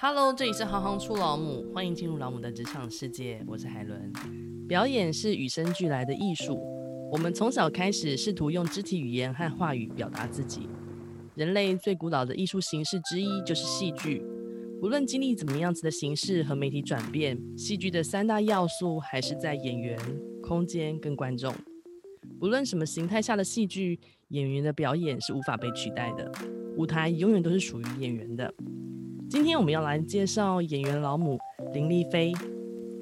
Hello，这里是行行出老母，欢迎进入老母的职场世界。我是海伦。表演是与生俱来的艺术，我们从小开始试图用肢体语言和话语表达自己。人类最古老的艺术形式之一就是戏剧。无论经历怎么样子的形式和媒体转变，戏剧的三大要素还是在演员、空间跟观众。不论什么形态下的戏剧，演员的表演是无法被取代的。舞台永远都是属于演员的。今天我们要来介绍演员老母林丽菲，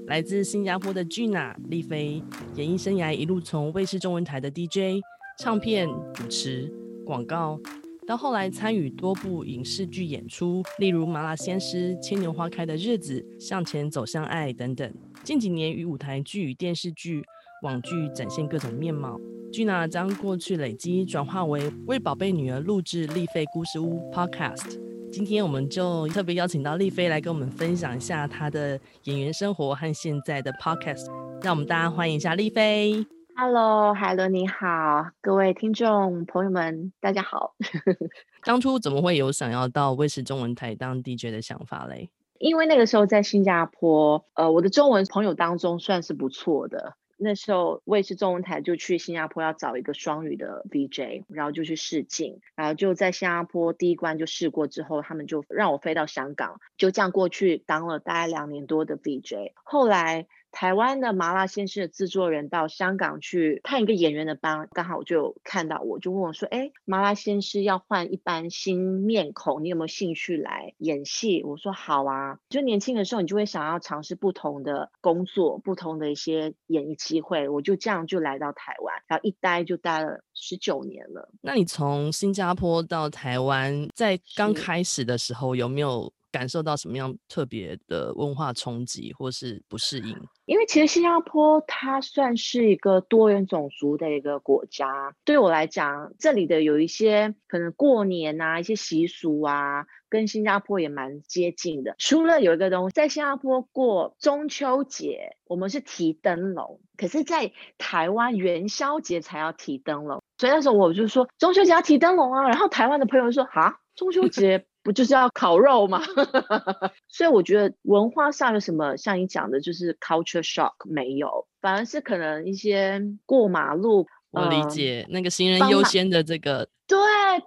来自新加坡的 Gina 丽菲，演艺生涯一路从卫视中文台的 DJ、唱片主持、广告，到后来参与多部影视剧演出，例如《麻辣鲜师》《牵牛花开的日子》《向前走向爱》等等。近几年与舞台剧电视剧、网剧展现各种面貌。Gina 将过去累积转化为为宝贝女儿录制丽菲故事屋 Podcast。今天我们就特别邀请到丽菲来跟我们分享一下她的演员生活和现在的 Podcast。让我们大家欢迎一下丽菲。Hello，海伦你好，各位听众朋友们，大家好。当初怎么会有想要到卫视中文台当 DJ 的想法嘞？因为那个时候在新加坡，呃，我的中文朋友当中算是不错的。那时候卫视中文台就去新加坡要找一个双语的 VJ，然后就去试镜，然后就在新加坡第一关就试过之后，他们就让我飞到香港，就这样过去当了大概两年多的 VJ，后来。台湾的麻辣鲜师的制作人到香港去看一个演员的班，刚好我就看到我，就问我说：“哎，麻辣鲜师要换一班新面孔，你有没有兴趣来演戏？”我说：“好啊。”就年轻的时候，你就会想要尝试不同的工作，不同的一些演艺机会。我就这样就来到台湾，然后一待就待了十九年了。那你从新加坡到台湾，在刚开始的时候有没有？感受到什么样特别的文化冲击或是不适应？因为其实新加坡它算是一个多元种族的一个国家，对我来讲，这里的有一些可能过年啊，一些习俗啊，跟新加坡也蛮接近的。除了有一个东西，在新加坡过中秋节，我们是提灯笼，可是，在台湾元宵节才要提灯笼，所以那时候我就说中秋节要提灯笼啊，然后台湾的朋友说啊，中秋 节。不就是要烤肉吗？所以我觉得文化上有什么像你讲的，就是 culture shock 没有，反而是可能一些过马路。我理解、呃、那个行人优先的这个。对，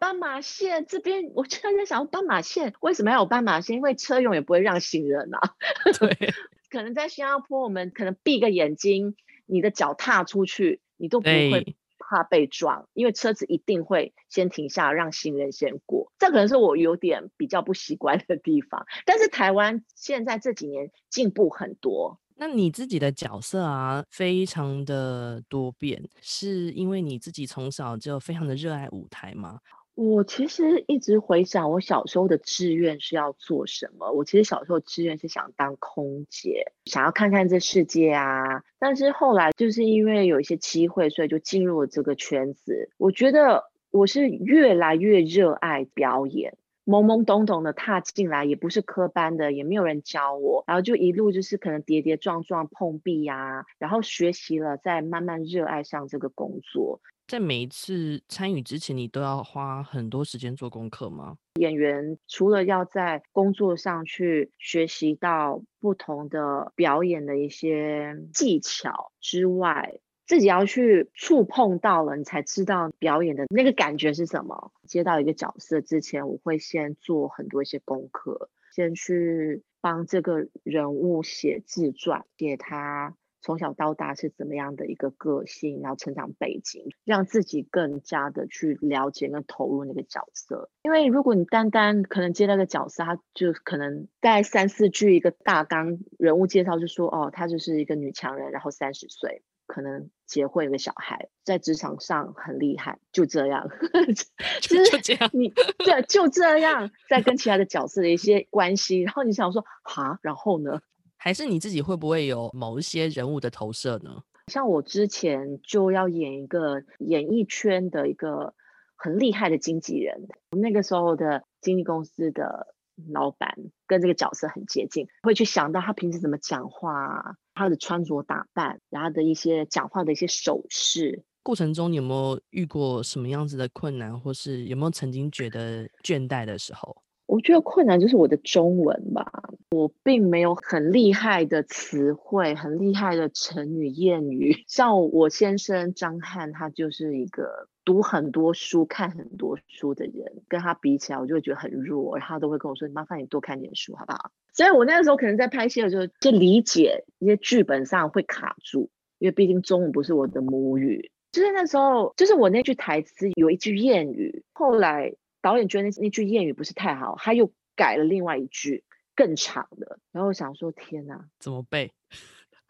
斑马线这边，我突然在想，斑马线为什么要有斑马线？因为车永远不会让行人啊。对，可能在新加坡，我们可能闭个眼睛，你的脚踏出去，你都不会。怕被撞，因为车子一定会先停下，让行人先过。这可能是我有点比较不习惯的地方。但是台湾现在这几年进步很多。那你自己的角色啊，非常的多变，是因为你自己从小就非常的热爱舞台吗？我其实一直回想我小时候的志愿是要做什么。我其实小时候志愿是想当空姐，想要看看这世界啊。但是后来就是因为有一些机会，所以就进入了这个圈子。我觉得我是越来越热爱表演，懵懵懂懂的踏进来，也不是科班的，也没有人教我，然后就一路就是可能跌跌撞撞碰壁呀，然后学习了，再慢慢热爱上这个工作。在每一次参与之前，你都要花很多时间做功课吗？演员除了要在工作上去学习到不同的表演的一些技巧之外，自己要去触碰到了，你才知道表演的那个感觉是什么。接到一个角色之前，我会先做很多一些功课，先去帮这个人物写自传，写他。从小到大是怎么样的一个个性，然后成长背景，让自己更加的去了解跟投入那个角色。因为如果你单单可能接那个角色，他就可能带三四句一个大纲人物介绍，就说哦，他就是一个女强人，然后三十岁，可能结婚有个小孩，在职场上很厉害，就这样，就就这样，你。对就这样，在跟其他的角色的一些关系，然后你想说哈，然后呢？还是你自己会不会有某一些人物的投射呢？像我之前就要演一个演艺圈的一个很厉害的经纪人，那个时候的经纪公司的老板跟这个角色很接近，会去想到他平时怎么讲话，他的穿着打扮，然后的一些讲话的一些手势。过程中你有没有遇过什么样子的困难，或是有没有曾经觉得倦怠的时候？我觉得困难就是我的中文吧，我并没有很厉害的词汇，很厉害的成语谚语。像我先生张翰，他就是一个读很多书、看很多书的人，跟他比起来，我就会觉得很弱。然后他都会跟我说：“麻烦你多看点书，好不好？”所以，我那个时候可能在拍戏的时候，就理解一些剧本上会卡住，因为毕竟中文不是我的母语。就是那时候，就是我那句台词有一句谚语，后来。导演觉得那那句谚语不是太好，他又改了另外一句更长的。然后我想说，天哪，怎么背？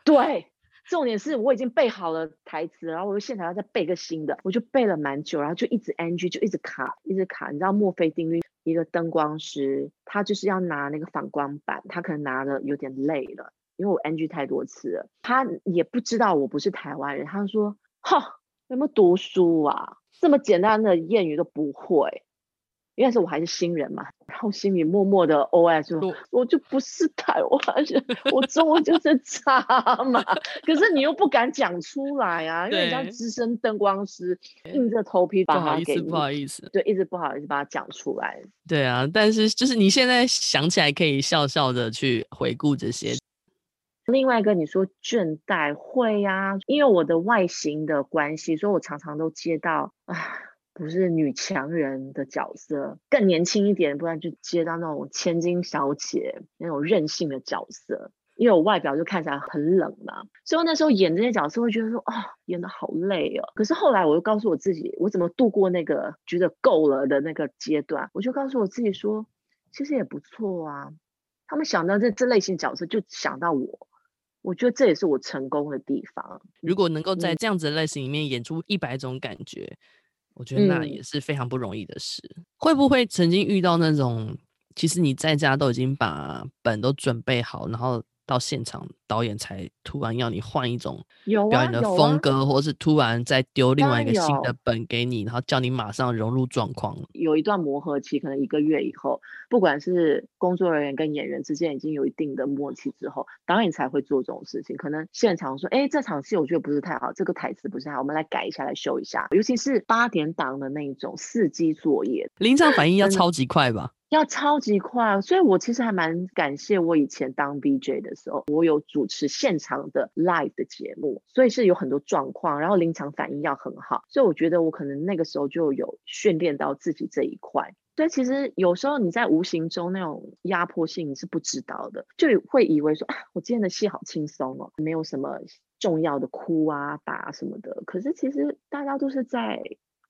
对，重点是我已经背好了台词，然后我又现场要再背个新的，我就背了蛮久，然后就一直 NG，就一直卡，一直卡。你知道墨菲定律？一个灯光师，他就是要拿那个反光板，他可能拿的有点累了，因为我 NG 太多次了。他也不知道我不是台湾人，他说：“哈，有没有读书啊？这么简单的谚语都不会。”因为是我还是新人嘛，然后心里默默的 OS 说，我就不是台湾人，我中文就是差嘛。可是你又不敢讲出来啊，因为你像资深灯光师，硬着头皮把它给你，不好意思，不好意思，对，一直不好意思把它讲出来。对啊，但是就是你现在想起来可以笑笑的去回顾这些。另外一个你说倦怠会呀、啊，因为我的外形的关系，所以我常常都接到啊。不是女强人的角色，更年轻一点，不然就接到那种千金小姐那种任性的角色。因为我外表就看起来很冷嘛，所以那时候演这些角色会觉得说，啊、哦，演的好累哦。可是后来我又告诉我自己，我怎么度过那个觉得够了的那个阶段？我就告诉我自己说，其实也不错啊。他们想到这这类型角色，就想到我，我觉得这也是我成功的地方。如果能够在这样子的类型里面演出一百种感觉。嗯我觉得那也是非常不容易的事。嗯。会不会曾经遇到那种，其实你在家都已经把本都准备好，然后到现场，导演才突然要你换一种表演的风格，啊啊、或者是突然再丢另外一个新的本给你，然后叫你马上融入状况。有一段磨合期，可能一个月以后，不管是工作人员跟演员之间已经有一定的默契之后，导演才会做这种事情。可能现场说：“哎，这场戏我觉得不是太好，这个台词不是太好，我们来改一下，来修一下。”尤其是八点档的那种四机作业，临场反应要超级快吧？要超级快，所以我其实还蛮感谢我以前当 VJ 的时候，我有主持现场的 live 的节目，所以是有很多状况，然后临场反应要很好，所以我觉得我可能那个时候就有训练到自己这一块。所以其实有时候你在无形中那种压迫性你是不知道的，就会以为说啊，我今天的戏好轻松哦，没有什么重要的哭啊、打什么的。可是其实大家都是在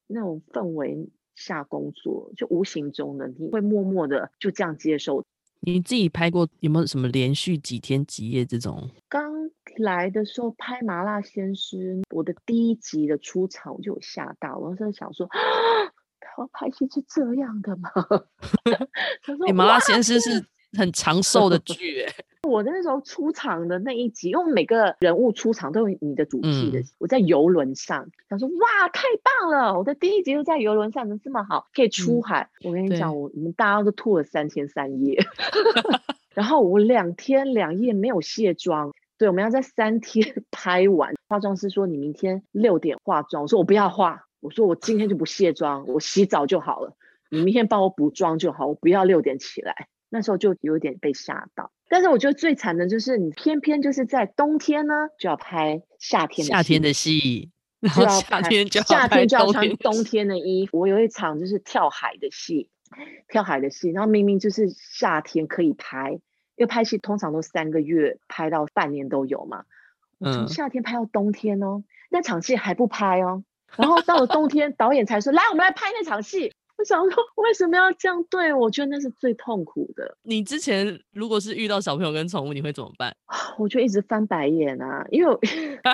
那种氛围下工作，就无形中的你会默默的就这样接受。你自己拍过有没有什么连续几天几夜这种？刚来的时候拍《麻辣鲜师》，我的第一集的出场我就有吓到，我当时想说，他拍戏是这样的吗？他说，欸《麻辣鲜师》是很长寿的剧，哎。我那时候出场的那一集，因为每个人物出场都有你的主题的。嗯、我在游轮上，想说哇，太棒了！我的第一集就在游轮上，能这么好，可以出海。嗯、我跟你讲，我我们大家都吐了三天三夜，然后我两天两夜没有卸妆。对，我们要在三天 拍完。化妆师说你明天六点化妆，我说我不要化，我说我今天就不卸妆，我洗澡就好了。你明天帮我补妆就好，我不要六点起来。那时候就有点被吓到。但是我觉得最惨的就是你偏偏就是在冬天呢，就要拍夏天的夏天的戏，然后夏天就夏天就要穿冬天的衣服。我有一场就是跳海的戏，跳海的戏，然后明明就是夏天可以拍，因为拍戏通常都三个月拍到半年都有嘛。从夏天拍到冬天哦，那场戏还不拍哦，然后到了冬天，导演才说来，我们来拍那场戏。我想说，为什么要这样对我？我觉得那是最痛苦的。你之前如果是遇到小朋友跟宠物，你会怎么办？我就一直翻白眼啊，因为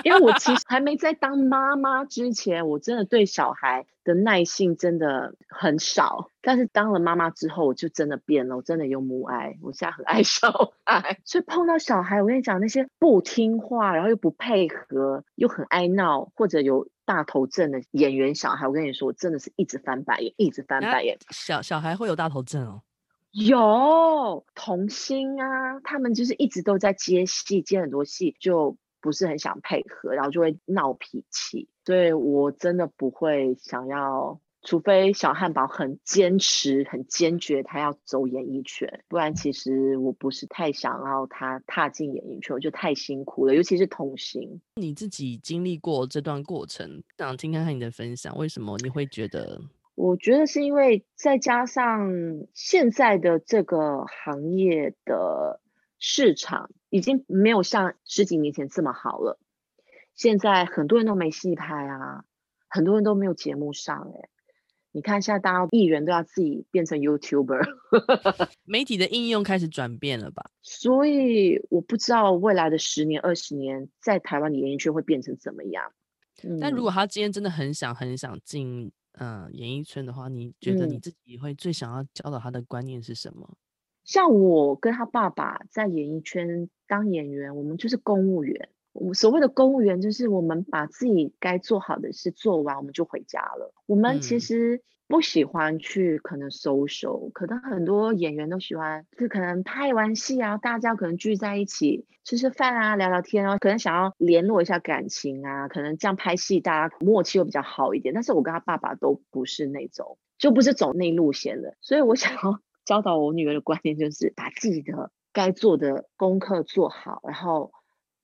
因为我其实还没在当妈妈之前，我真的对小孩的耐性真的很少。但是当了妈妈之后，我就真的变了，我真的有母爱，我现在很爱小孩。所以碰到小孩，我跟你讲，那些不听话，然后又不配合，又很爱闹，或者有。大头症的演员小孩，我跟你说，我真的是一直翻白眼，一直翻白眼。小小孩会有大头症哦？有童星啊，他们就是一直都在接戏，接很多戏，就不是很想配合，然后就会闹脾气。所以我真的不会想要除非小汉堡很坚持、很坚决，他要走演艺圈，不然其实我不是太想要他踏进演艺圈，我觉得太辛苦了，尤其是童星。你自己经历过这段过程，想听看看你的分享，为什么你会觉得？我觉得是因为再加上现在的这个行业的市场已经没有像十几年前这么好了。现在很多人都没戏拍啊，很多人都没有节目上哎。你看现在大家艺人都要自己变成 YouTuber，媒体的应用开始转变了吧？所以我不知道未来的十年、二十年，在台湾的演艺圈会变成怎么样。嗯、但如果他今天真的很想、很想进嗯、呃、演艺圈的话，你觉得你自己会最想要教导他的观念是什么？嗯、像我跟他爸爸在演艺圈当演员，我们就是公务员。所谓的公务员，就是我们把自己该做好的事做完，我们就回家了。我们其实不喜欢去可能 social，可能很多演员都喜欢，就可能拍完戏啊，大家可能聚在一起吃吃饭啊，聊聊天啊，可能想要联络一下感情啊，可能这样拍戏大家默契又比较好一点。但是我跟他爸爸都不是那种，就不是走那路线的。所以我想要教导我女儿的观念就是，把自己的该做的功课做好，然后。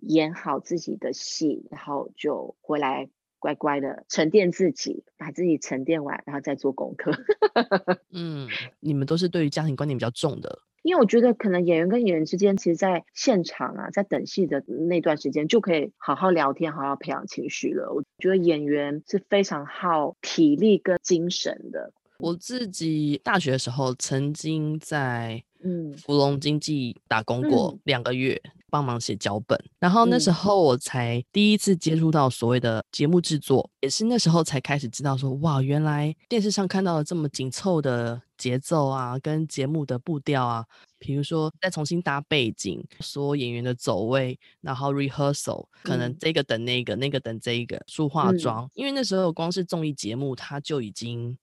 演好自己的戏，然后就回来乖乖的沉淀自己，把自己沉淀完，然后再做功课。嗯，你们都是对于家庭观念比较重的，因为我觉得可能演员跟演员之间，其实，在现场啊，在等戏的那段时间，就可以好好聊天，好好培养情绪了。我觉得演员是非常耗体力跟精神的。我自己大学的时候，曾经在嗯芙蓉经济打工过两个月。嗯帮忙写脚本，然后那时候我才第一次接触到所谓的节目制作，也是那时候才开始知道说，哇，原来电视上看到了这么紧凑的节奏啊，跟节目的步调啊，比如说再重新搭背景，说演员的走位，然后 rehearsal，可能这个等那个，那个等这一个，梳化妆，因为那时候光是综艺节目，它就已经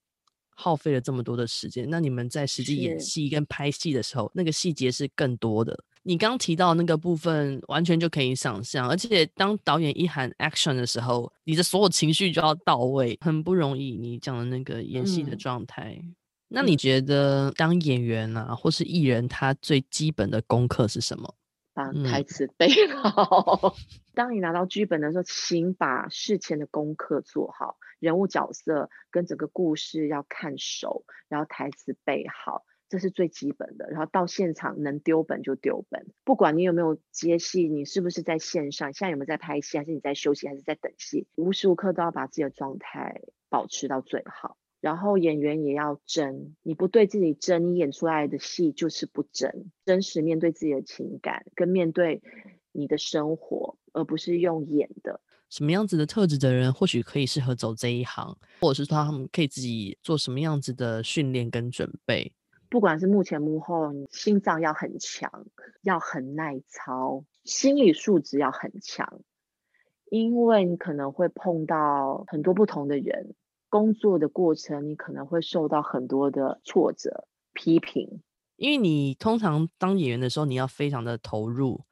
耗费了这么多的时间，那你们在实际演戏跟拍戏的时候，那个细节是更多的。你刚提到那个部分，完全就可以想象，而且当导演一喊 action 的时候，你的所有情绪就要到位，很不容易。你讲的那个演戏的状态，嗯、那你觉得当演员啊，或是艺人，他最基本的功课是什么？把台词背好。嗯、当你拿到剧本的时候，请把事前的功课做好，人物角色跟整个故事要看熟，然后台词背好。这是最基本的，然后到现场能丢本就丢本，不管你有没有接戏，你是不是在线上，现在有没有在拍戏，还是你在休息，还是在等戏，无时无刻都要把自己的状态保持到最好。然后演员也要真，你不对自己真，你演出来的戏就是不真，真实面对自己的情感，跟面对你的生活，而不是用演的。什么样子的特质的人，或许可以适合走这一行，或者是他们可以自己做什么样子的训练跟准备。不管是幕前幕后，你心脏要很强，要很耐操，心理素质要很强，因为你可能会碰到很多不同的人，工作的过程你可能会受到很多的挫折、批评。因为你通常当演员的时候，你要非常的投入，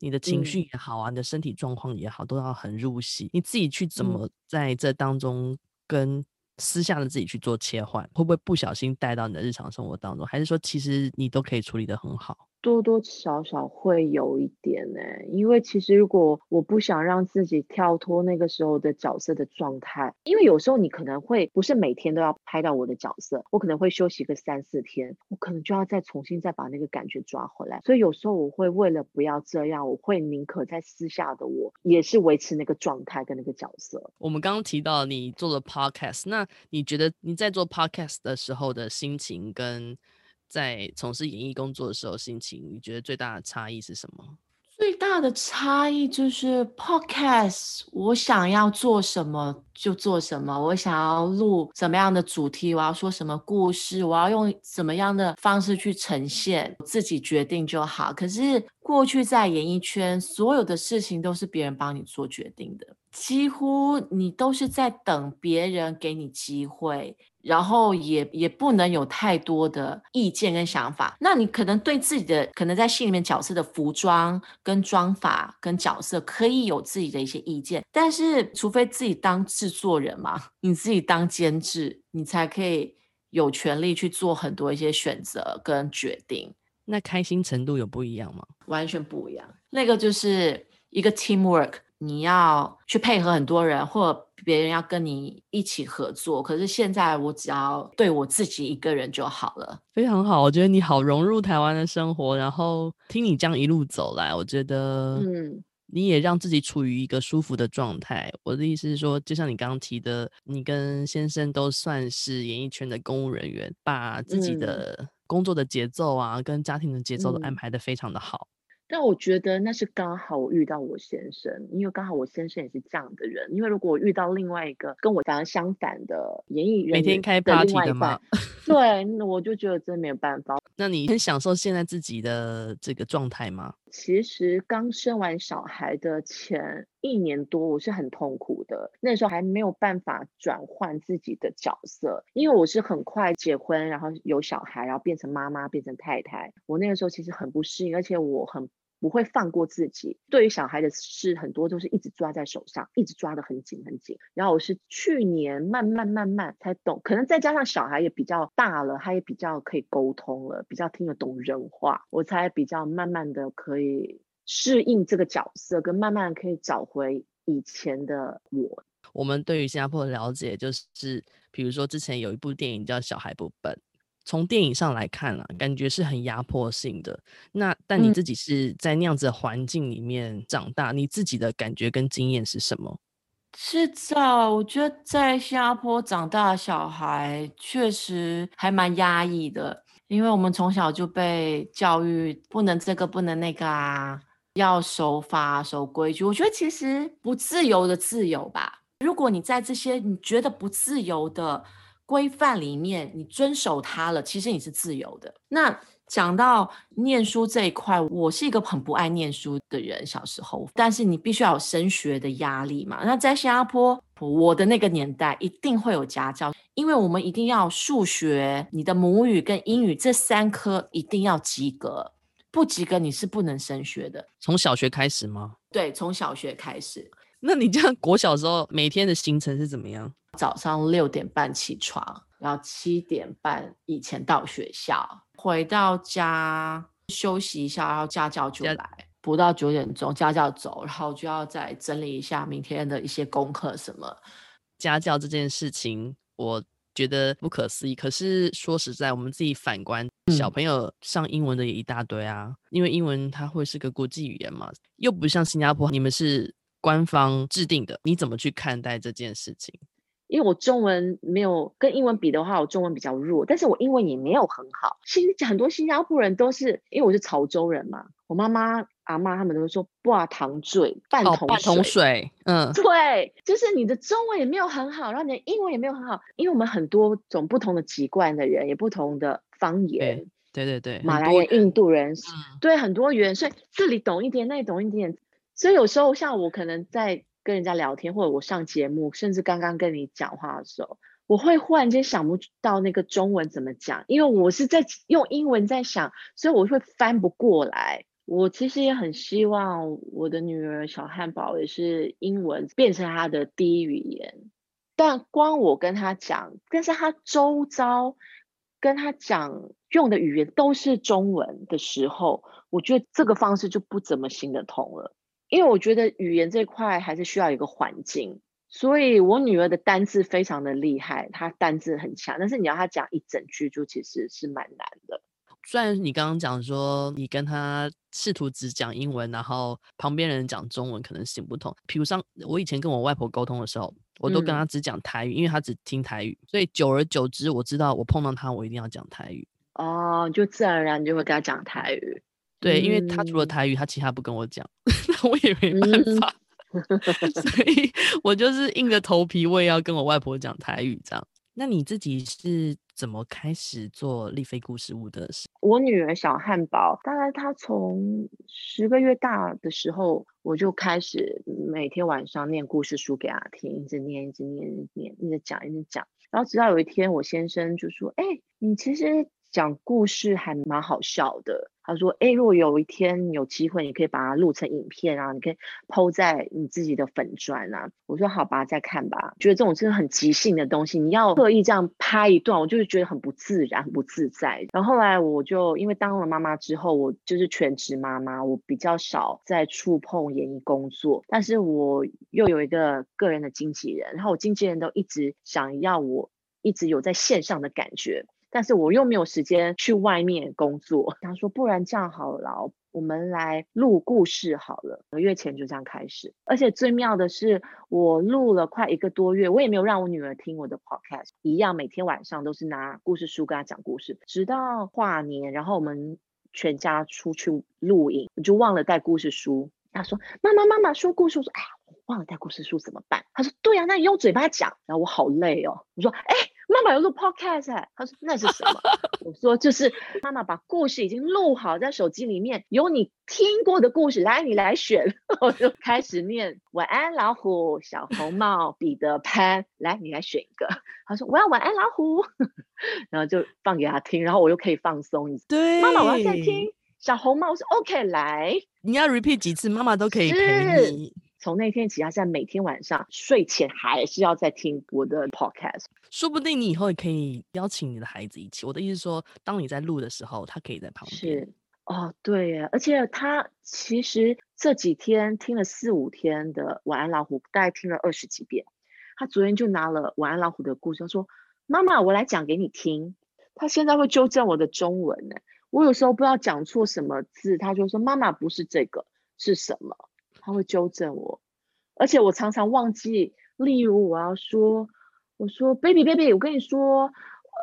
你的情绪也好啊，嗯、你的身体状况也好，都要很入戏。你自己去怎么在这当中跟私下的自己去做切换，会不会不小心带到你的日常生活当中？还是说其实你都可以处理的很好？多多少少会有一点呢、因为其实如果我不想让自己跳脱那个时候的角色的状态，因为有时候你可能会不是每天都要拍到我的角色，我可能会休息个三四天，我可能就要再重新再把那个感觉抓回来。所以有时候我会为了不要这样，我会宁可在私下的我也是维持那个状态跟那个角色。我们刚刚提到你做了 podcast，那你觉得你在做 podcast 的时候的心情跟？在从事演艺工作的时候，心情你觉得最大的差异是什么？最大的差异就是 Podcast，我想要做什么就做什么，我想要录什么样的主题，我要说什么故事，我要用什么样的方式去呈现，自己决定就好。可是过去在演艺圈，所有的事情都是别人帮你做决定的，几乎你都是在等别人给你机会。然后也也不能有太多的意见跟想法。那你可能对自己的可能在戏里面角色的服装跟妆法跟角色可以有自己的一些意见，但是除非自己当制作人嘛，你自己当监制，你才可以有权利去做很多一些选择跟决定。那开心程度有不一样吗？完全不一样。那个就是一个 teamwork，你要去配合很多人，或者别人要跟你一起合作。可是现在我只要对我自己一个人就好了，非常好。我觉得你好融入台湾的生活，然后听你这样一路走来，我觉得，嗯，你也让自己处于一个舒服的状态。我的意思是说，就像你刚刚提的，你跟先生都算是演艺圈的公务人员，把自己的、嗯。工作的节奏啊，跟家庭的节奏都安排的非常的好。嗯，但我觉得那是刚好我遇到我先生，因为刚好我先生也是这样的人。因为如果我遇到另外一个跟我反而相反的演艺人，每天开 party 的嘛？对，那我就觉得真没有办法。那你很享受现在自己的这个状态吗？其实刚生完小孩的前一年多，我是很痛苦的。那时候还没有办法转换自己的角色，因为我是很快结婚，然后有小孩，然后变成妈妈，变成太太。我那个时候其实很不适应，而且我很。不会放过自己，对于小孩的事，很多都是一直抓在手上，一直抓得很紧很紧。然后我是去年慢慢慢慢才懂，可能再加上小孩也比较大了，他也比较可以沟通了，比较听得懂人话，我才比较慢慢的可以适应这个角色，跟慢慢可以找回以前的我。我们对于新加坡的了解，就是比如说之前有一部电影叫《小孩不笨》。从电影上来看啊，感觉是很压迫性的。那但你自己是在那样子的环境里面长大，嗯，你自己的感觉跟经验是什么？是在我觉得在新加坡长大的小孩确实还蛮压抑的，因为我们从小就被教育不能这个不能那个啊，要守法守规矩。我觉得其实不自由的自由吧。如果你在这些你觉得不自由的。规范里面，你遵守它了，其实你是自由的。那讲到念书这一块，我是一个很不爱念书的人，小时候。但是你必须要有升学的压力嘛。那在新加坡，我的那个年代一定会有家教，因为我们一定要数学、你的母语跟英语这三科一定要及格，不及格你是不能升学的。从小学开始吗？对，从小学开始。那你这样国小时候每天的行程是怎么样？早上六点半起床，然后七点半以前到学校，回到家休息一下，然后家教就来，不到九点钟家教走，然后就要再整理一下明天的一些功课什么。家教这件事情，我觉得不可思议。可是说实在，我们自己反观，小朋友上英文的也一大堆啊，嗯、因为英文它会是个国际语言嘛，又不像新加坡，你们是官方制定的，你怎么去看待这件事情？因为我中文没有跟英文比的话，我中文比较弱，但是我英文也没有很好。其实很多新加坡人都是，因为我是潮州人嘛，我妈妈、阿妈他们都会说“挂糖水”，半桶水，半桶水，嗯，对，就是你的中文也没有很好，然后你的英文也没有很好，因为我们很多种不同的籍贯的人，也不同的方言，对对对，马来人、印度人，嗯、对，很多元，所以这里懂一点，那里懂一点，所以有时候像我可能在。跟人家聊天，或者我上节目，甚至刚刚跟你讲话的时候，我会忽然间想不到那个中文怎么讲，因为我是在用英文在想，所以我会翻不过来。我其实也很希望我的女儿小汉堡也是英文变成她的第一语言，但光我跟她讲，但是她周遭跟她讲用的语言都是中文的时候，我觉得这个方式就不怎么行得通了。因为我觉得语言这块还是需要一个环境，所以我女儿的单字非常的厉害，她单字很强，但是你要她讲一整句，就其实是蛮难的。虽然你刚刚讲说你跟她试图只讲英文，然后旁边人讲中文可能行不通。比如像我以前跟我外婆沟通的时候，我都跟她只讲台语，嗯，因为她只听台语，所以久而久之，我知道我碰到她，我一定要讲台语。哦，就自然而然就会跟她讲台语。对，因为他除了台语，他其他不跟我讲，那我也没办法，嗯、所以我就是硬着头皮，我也要跟我外婆讲台语这样。那你自己是怎么开始做丽菲故事屋的事？我女儿小汉堡，大概她从十个月大的时候，我就开始每天晚上念故事书给她听，一直念，一直念，一直念，一直讲，一直讲。然后直到有一天，我先生就说：“哎，你其实讲故事还蛮好笑的。”他说：“哎，如果有一天有机会，你可以把它录成影片啊，你可以抛在你自己的粉专啊。”我说：“好吧，再看吧。”觉得这种真的很即兴的东西，你要刻意这样拍一段，我就是觉得很不自然、很不自在。然后后来我就因为当了妈妈之后，我就是全职妈妈，我比较少在触碰演艺工作，但是我又有一个个人的经纪人，然后我经纪人都一直想要我一直有在线上的感觉。但是我又没有时间去外面工作，他说不然这样好了，我们来录故事好了。一个月前就这样开始，而且最妙的是，我录了快一个多月，我也没有让我女儿听我的 podcast，一样每天晚上都是拿故事书跟她讲故事，直到跨年，然后我们全家出去露营，我就忘了带故事书。他说：“妈妈，妈妈说故事。”我说：“哎呀，忘了带故事书怎么办？”他说：“对呀，那你用嘴巴讲。”然后我好累哦，我说：“哎。”妈妈有录 podcast，欸，他说那是什么？我说就是妈妈把故事已经录好在手机里面，有你听过的故事，来你来选。我就开始念晚安老虎、小红帽、彼得潘，来你来选一个。他说我要晚安老虎，然后就放给他听，然后我又可以放松一次。对，妈妈我要再听小红帽，我说 OK 来，你要 repeat 几次，妈妈都可以陪你。从那天起，他现在每天晚上睡前还是要在听我的 podcast。说不定你以后也可以邀请你的孩子一起。我的意思是说，当你在录的时候，他可以在旁边。是哦，对耶，而且他其实这几天听了四五天的《晚安老虎》，大概听了二十几遍。他昨天就拿了《晚安老虎》的故事，他说：“妈妈，我来讲给你听。”他现在会纠正我的中文呢。我有时候不知道讲错什么字，他就说：“妈妈，不是这个，是什么？”他会纠正我，而且我常常忘记。例如，我要说，我说，baby baby，我跟你说，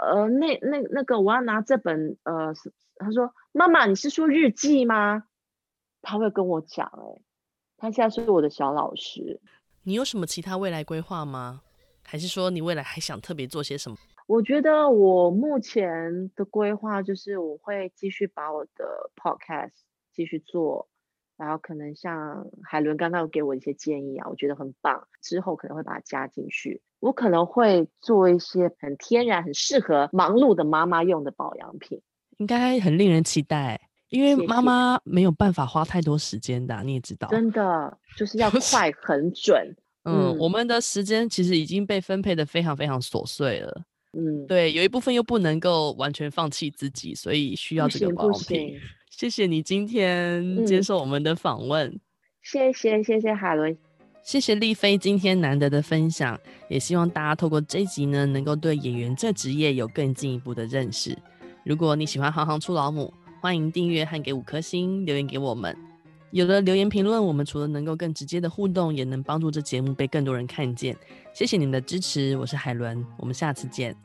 呃，那那那个，我要拿这本，呃，他说，妈妈，你是说日记吗？他会跟我讲，哎，他现在是我的小老师。你有什么其他未来规划吗？还是说你未来还想特别做些什么？我觉得我目前的规划就是我会继续把我的 podcast 继续做。然后可能像海伦刚刚有给我一些建议啊，我觉得很棒。之后可能会把它加进去。我可能会做一些很天然、很适合忙碌的妈妈用的保养品，应该很令人期待。因为妈妈没有办法花太多时间的啊，你也知道。真的就是要 快、很准。嗯，嗯，我们的时间其实已经被分配的非常非常琐碎了。嗯，对，有一部分又不能够完全放弃自己，所以需要这个保养品。谢谢你今天接受我们的访问。嗯，谢谢谢谢海伦，谢谢丽菲今天难得的分享，也希望大家透过这一集呢，能够对演员这职业有更进一步的认识。如果你喜欢行行出老母，欢迎订阅和给五颗星留言给我们。有了留言评论，我们除了能够更直接的互动，也能帮助这节目被更多人看见。谢谢你们的支持，我是海伦，我们下次见。